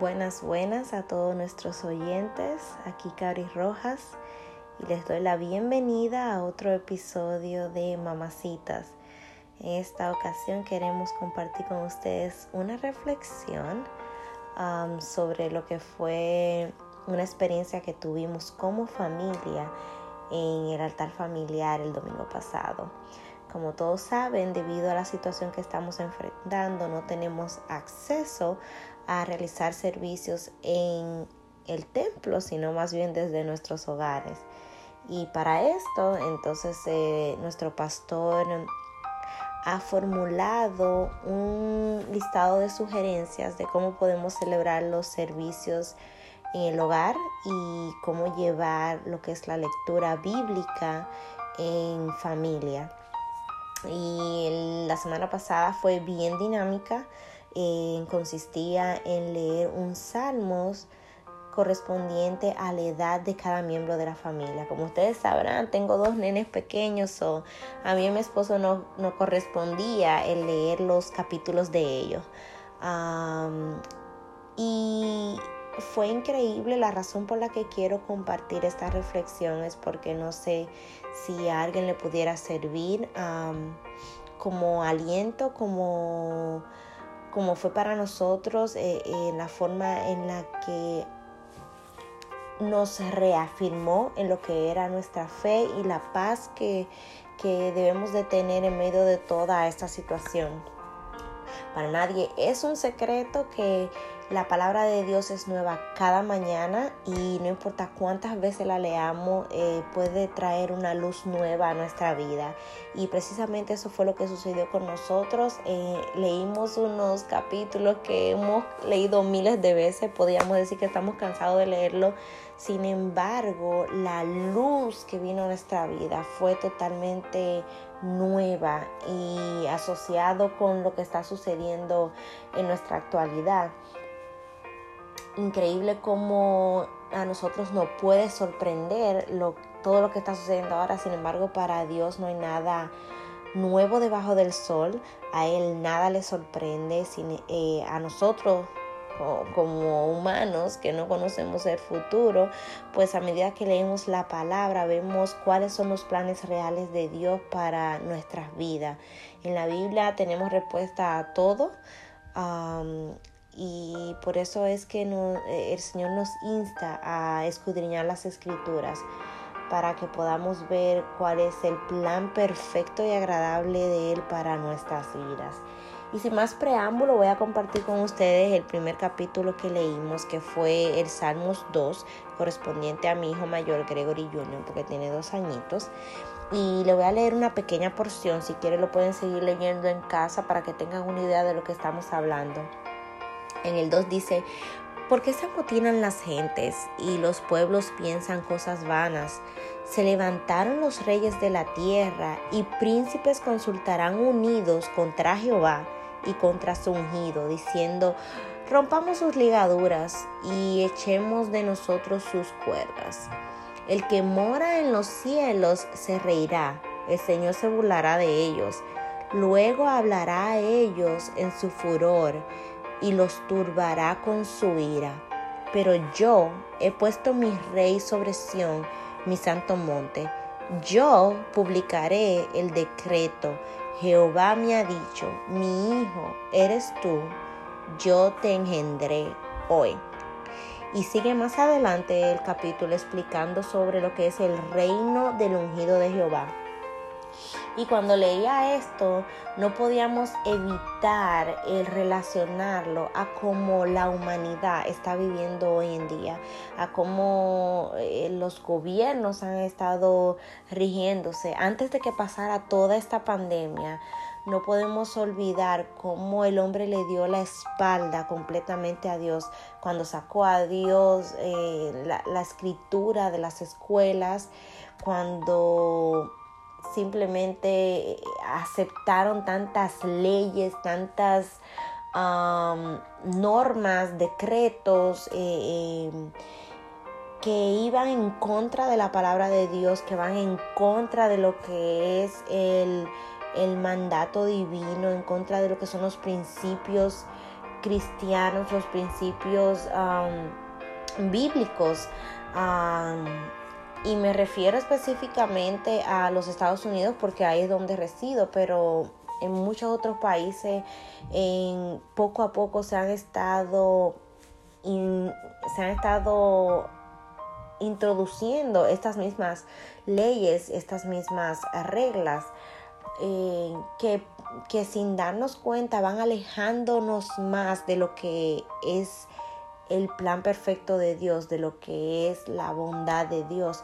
Buenas, buenas a todos nuestros oyentes. Aquí Cari Rojas y les doy la bienvenida a otro episodio de Mamacitas. En esta ocasión queremos compartir con ustedes una reflexión sobre lo que fue una experiencia que tuvimos como familia en el altar familiar el domingo pasado. Como todos saben, debido a la situación que estamos enfrentando, no tenemos acceso a realizar servicios en el templo, sino más bien desde nuestros hogares. Y para esto, entonces, eh, nuestro pastor ha formulado un listado de sugerencias de cómo podemos celebrar los servicios en el hogar y cómo llevar lo que es la lectura bíblica en familia. Y la semana pasada fue bien dinámica eh, consistía en leer un salmos correspondiente a la edad de cada miembro de la familia. Como ustedes sabrán, tengo dos nenes pequeños, o a mí y a mi esposo no, no correspondía el leer los capítulos de ellos. y fue increíble la razón por la que quiero compartir esta reflexión es porque no sé si a alguien le pudiera servir como aliento, como como fue para nosotros, eh, en la forma en la que nos reafirmó en lo que era nuestra fe y la paz que, que debemos de tener en medio de toda esta situación. Para nadie es un secreto que la palabra de Dios es nueva cada mañana y no importa cuántas veces la leamos, eh, puede traer una luz nueva a nuestra vida. Y precisamente eso fue lo que sucedió con nosotros. Eh, leímos unos capítulos que hemos leído miles de veces, podríamos decir que estamos cansados de leerlo. Sin embargo, la luz que vino a nuestra vida fue totalmente nueva y asociado con lo que está sucediendo en nuestra actualidad increíble cómo a nosotros nos puede sorprender todo lo que está sucediendo ahora. Sin embargo, para Dios no hay nada nuevo debajo del sol. A Él nada le sorprende. Sin, eh, a nosotros como humanos que no conocemos el futuro, pues a medida que leemos la palabra vemos cuáles son los planes reales de Dios para nuestras vidas. En la Biblia tenemos respuesta a todo y por eso es que eh, el Señor nos insta a escudriñar las escrituras para que podamos ver cuál es el plan perfecto y agradable de Él para nuestras vidas. Y sin más preámbulo voy a compartir con ustedes el primer capítulo que leímos, que fue el Salmos 2, correspondiente a mi hijo mayor Gregory Jr., porque tiene dos añitos. Y le voy a leer una pequeña porción, si quieren lo pueden seguir leyendo en casa para que tengan una idea de lo que estamos hablando. En el 2 dice, ¿por qué se amotinan las gentes y los pueblos piensan cosas vanas? Se levantaron los reyes de la tierra y príncipes consultarán unidos contra Jehová y contra su ungido, diciendo, rompamos sus ligaduras y echemos de nosotros sus cuerdas. El que mora en los cielos se reirá, el Señor se burlará de ellos, luego hablará a ellos en su furor y los turbará con su ira. Pero yo he puesto mi rey sobre Sión, mi santo monte. Yo publicaré el decreto. Jehová me ha dicho, mi hijo eres tú, yo te engendré hoy. Y sigue más adelante el capítulo explicando sobre lo que es el reino del ungido de Jehová. Y cuando leía esto, no podíamos evitar el relacionarlo a cómo la humanidad está viviendo hoy en día, a cómo eh, los gobiernos han estado rigiéndose. Antes de que pasara toda esta pandemia, no podemos olvidar cómo el hombre le dio la espalda completamente a Dios cuando sacó a Dios eh, la, la escritura de las escuelas, cuando simplemente aceptaron tantas leyes, tantas normas, decretos eh, em, que iban en contra de la palabra de Dios, que van en contra de lo que es el, el mandato divino, en contra de lo que son los principios cristianos, los principios bíblicos. Y me refiero específicamente a los Estados Unidos porque ahí es donde resido, pero en muchos otros países en, poco a poco se han estado se han estado introduciendo estas mismas leyes, estas mismas reglas eh, que, que sin darnos cuenta van alejándonos más de lo que es el plan perfecto de Dios, de lo que es la bondad de Dios.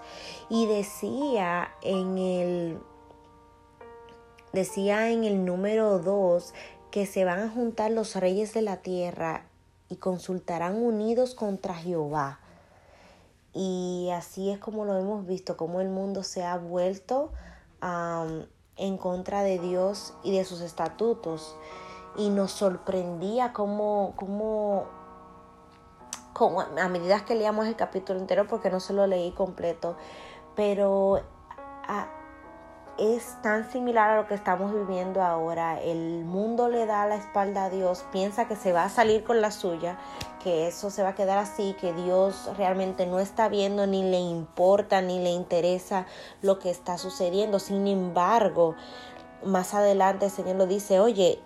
Y decía en el decía en el número 2 que se van a juntar los reyes de la tierra y consultarán unidos contra Jehová. Y así es como lo hemos visto, como el mundo se ha vuelto en contra de Dios y de sus estatutos. Y nos sorprendía cómo, cómo, a medida que leíamos el capítulo entero, porque no se lo leí completo, pero es tan similar a lo que estamos viviendo ahora. El mundo le da la espalda a Dios, piensa que se va a salir con la suya, que eso se va a quedar así, que Dios realmente no está viendo ni le importa ni le interesa lo que está sucediendo. Sin embargo, más adelante el Señor lo dice, oye,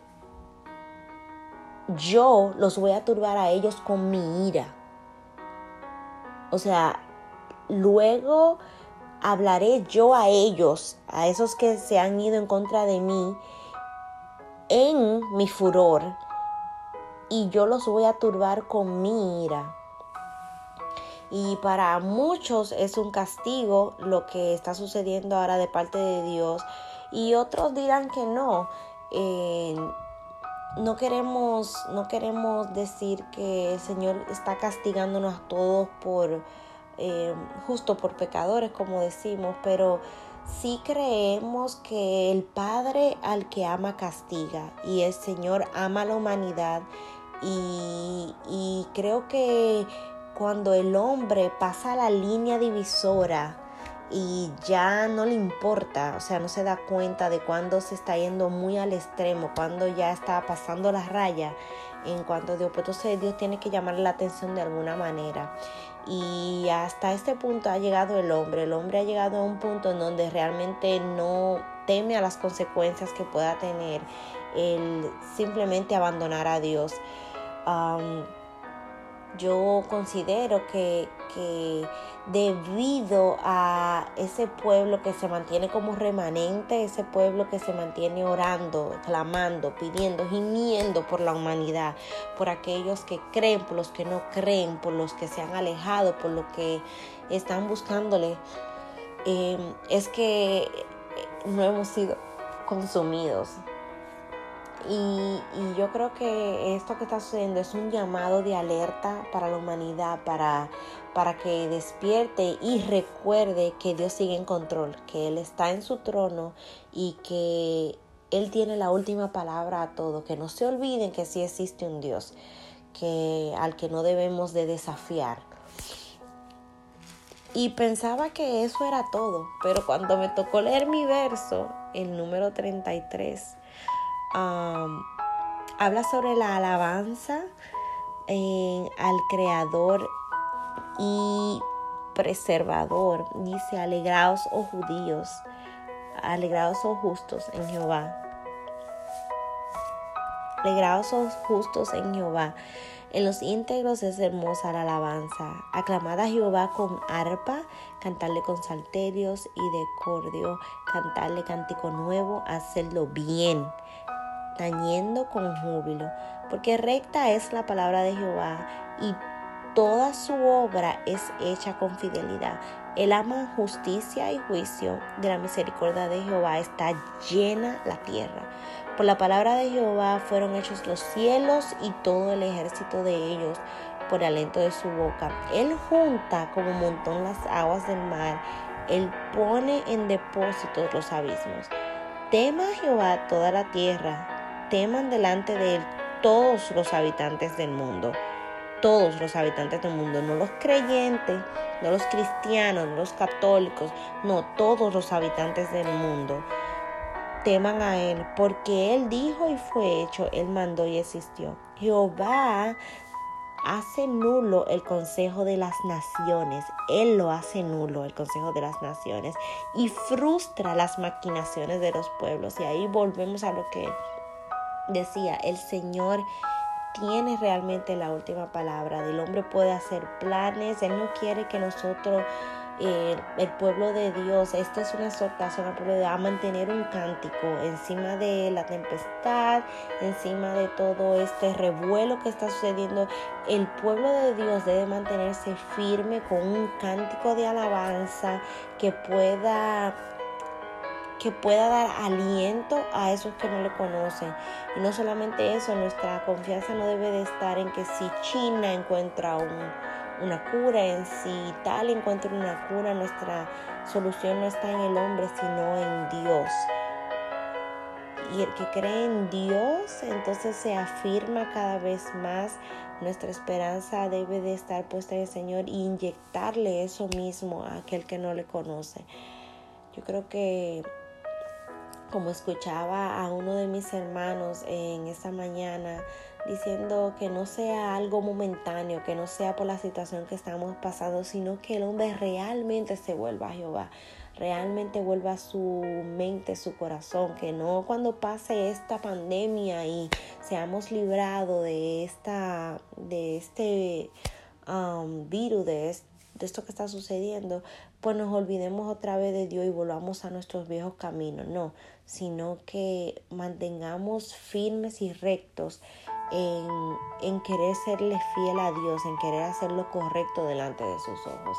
yo los voy a turbar a ellos con mi ira. O sea, luego hablaré yo a ellos, a esos que se han ido en contra de mí, en mi furor, y yo los voy a turbar con mi ira. Y para muchos es un castigo lo que está sucediendo ahora de parte de Dios. Y otros dirán que no. Eh, no queremos, no queremos decir que el Señor está castigándonos a todos por eh, justo por pecadores, como decimos, pero sí creemos que el Padre al que ama castiga y el Señor ama a la humanidad. Y, y creo que cuando el hombre pasa la línea divisora y ya no le importa, o sea, no se da cuenta de cuando se está yendo muy al extremo, cuando ya está pasando la raya en cuanto a Dios, pues entonces Dios tiene que llamar la atención de alguna manera. Y hasta este punto ha llegado el hombre. El hombre ha llegado a un punto en donde realmente no teme a las consecuencias que pueda tener el simplemente abandonar a Dios. Yo considero que, que debido a ese pueblo que se mantiene como remanente, ese pueblo que se mantiene orando, clamando, pidiendo, gimiendo por la humanidad, por aquellos que creen, por los que no creen, por los que se han alejado, por los que están buscándole, eh, es que no hemos sido consumidos y, yo creo que esto que está sucediendo es un llamado de alerta para la humanidad, para, para que despierte y recuerde que Dios sigue en control, que Él está en su trono y que Él tiene la última palabra a todo. Que no se olviden que sí existe un Dios que, al que no debemos de desafiar. Y pensaba que eso era todo, pero cuando me tocó leer mi verso, el número 33, habla sobre la alabanza al Creador y preservador. Dice, alegraos, oh judíos, alegraos, oh justos en Jehová. Alegraos, oh justos en Jehová. En los íntegros es hermosa la alabanza. Aclamad a Jehová con arpa, cantarle con salterios y de cordio, cantarle cántico nuevo, hacerlo bien tañendo con júbilo, porque recta es la palabra de Jehová y toda su obra es hecha con fidelidad. Él ama justicia y juicio. De la misericordia de Jehová está llena la tierra. Por la palabra de Jehová fueron hechos los cielos y todo el ejército de ellos por aliento de su boca. Él junta como montón las aguas del mar. Él pone en depósitos los abismos. Tema Jehová toda la tierra teman delante de Él todos los habitantes del mundo. Todos los habitantes del mundo, no los creyentes, no los cristianos, no los católicos, no todos los habitantes del mundo. teman a Él, porque Él dijo y fue hecho, Él mandó y existió. Jehová hace nulo el consejo de las naciones. Él lo hace nulo, el consejo de las naciones, y frustra las maquinaciones de los pueblos. Y ahí volvemos a lo que decía, el Señor tiene realmente la última palabra. Del hombre puede hacer planes, Él no quiere que nosotros eh, el pueblo de Dios, esta es una exhortación al pueblo de Dios a mantener un cántico encima de la tempestad, encima de todo este revuelo que está sucediendo. El pueblo de Dios debe mantenerse firme con un cántico de alabanza que pueda que pueda dar aliento a esos que no le conocen. Y no solamente eso, nuestra confianza no debe de estar en que si China encuentra un una cura en sí, tal encuentra una cura, nuestra solución no está en el hombre, sino en Dios. Y el que cree en Dios, entonces se afirma cada vez más. Nuestra esperanza debe de estar puesta en el Señor e inyectarle eso mismo a aquel que no le conoce. Yo creo que como escuchaba a uno de mis hermanos en esta mañana, diciendo que no sea algo momentáneo, que no sea por la situación que estamos pasando, sino que el hombre realmente se vuelva a Jehová, realmente vuelva a su mente, su corazón, que no cuando pase esta pandemia y seamos librados de esta, de este um, virus, de, de esto que está sucediendo, pues nos olvidemos otra vez de Dios y volvamos a nuestros viejos caminos, no, sino que mantengamos firmes y rectos en, querer serle fiel a Dios, en querer hacer lo correcto delante de sus ojos.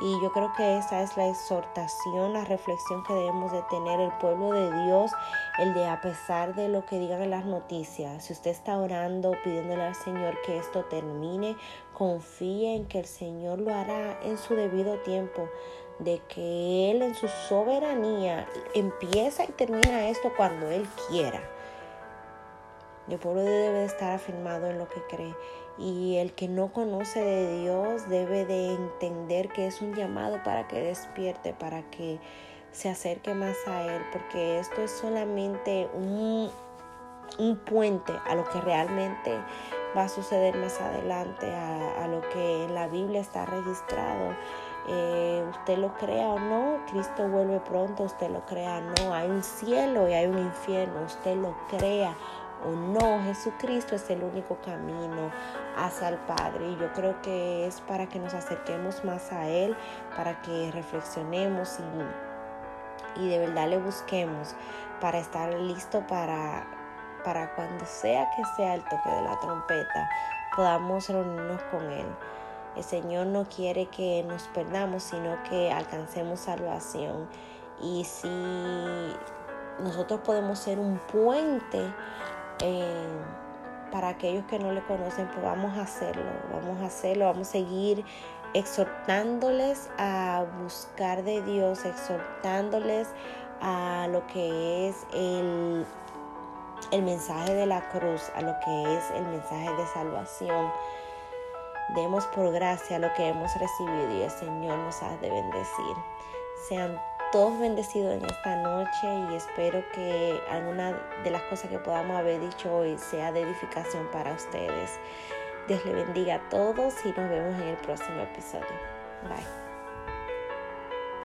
Y yo creo que esa es la exhortación, la reflexión que debemos de tener el pueblo de Dios, el de a pesar de lo que digan en las noticias, si usted está orando, pidiéndole al Señor que esto termine, confíe en que el Señor lo hará en su debido tiempo, de que Él en su soberanía empieza y termina esto cuando Él quiera. El pueblo debe estar afirmado en lo que cree. Y el que no conoce de Dios debe de entender que es un llamado para que despierte, para que se acerque más a Él, porque esto es solamente un, un puente a lo que realmente va a suceder más adelante, a, lo que en la Biblia está registrado. Eh, usted lo crea o no, Cristo vuelve pronto, usted lo crea o no, hay un cielo y hay un infierno, usted lo crea o no, Jesucristo es el único camino hacia el Padre. Y yo creo que es para que nos acerquemos más a Él, para que reflexionemos y, y de verdad le busquemos para estar listo para, para cuando sea que sea el toque de la trompeta, podamos reunirnos con Él. El Señor no quiere que nos perdamos, sino que alcancemos salvación. Y si nosotros podemos ser un puente para aquellos que no le conocen, pues vamos a hacerlo, vamos a hacerlo, vamos a seguir exhortándoles a buscar de Dios, exhortándoles a lo que es el, el mensaje de la cruz, a lo que es el mensaje de salvación. Demos por gracia lo que hemos recibido y el Señor nos ha de bendecir. Sean todos bendecidos en esta noche y espero que alguna de las cosas que podamos haber dicho hoy sea de edificación para ustedes. Dios le bendiga a todos y nos vemos en el próximo episodio. Bye.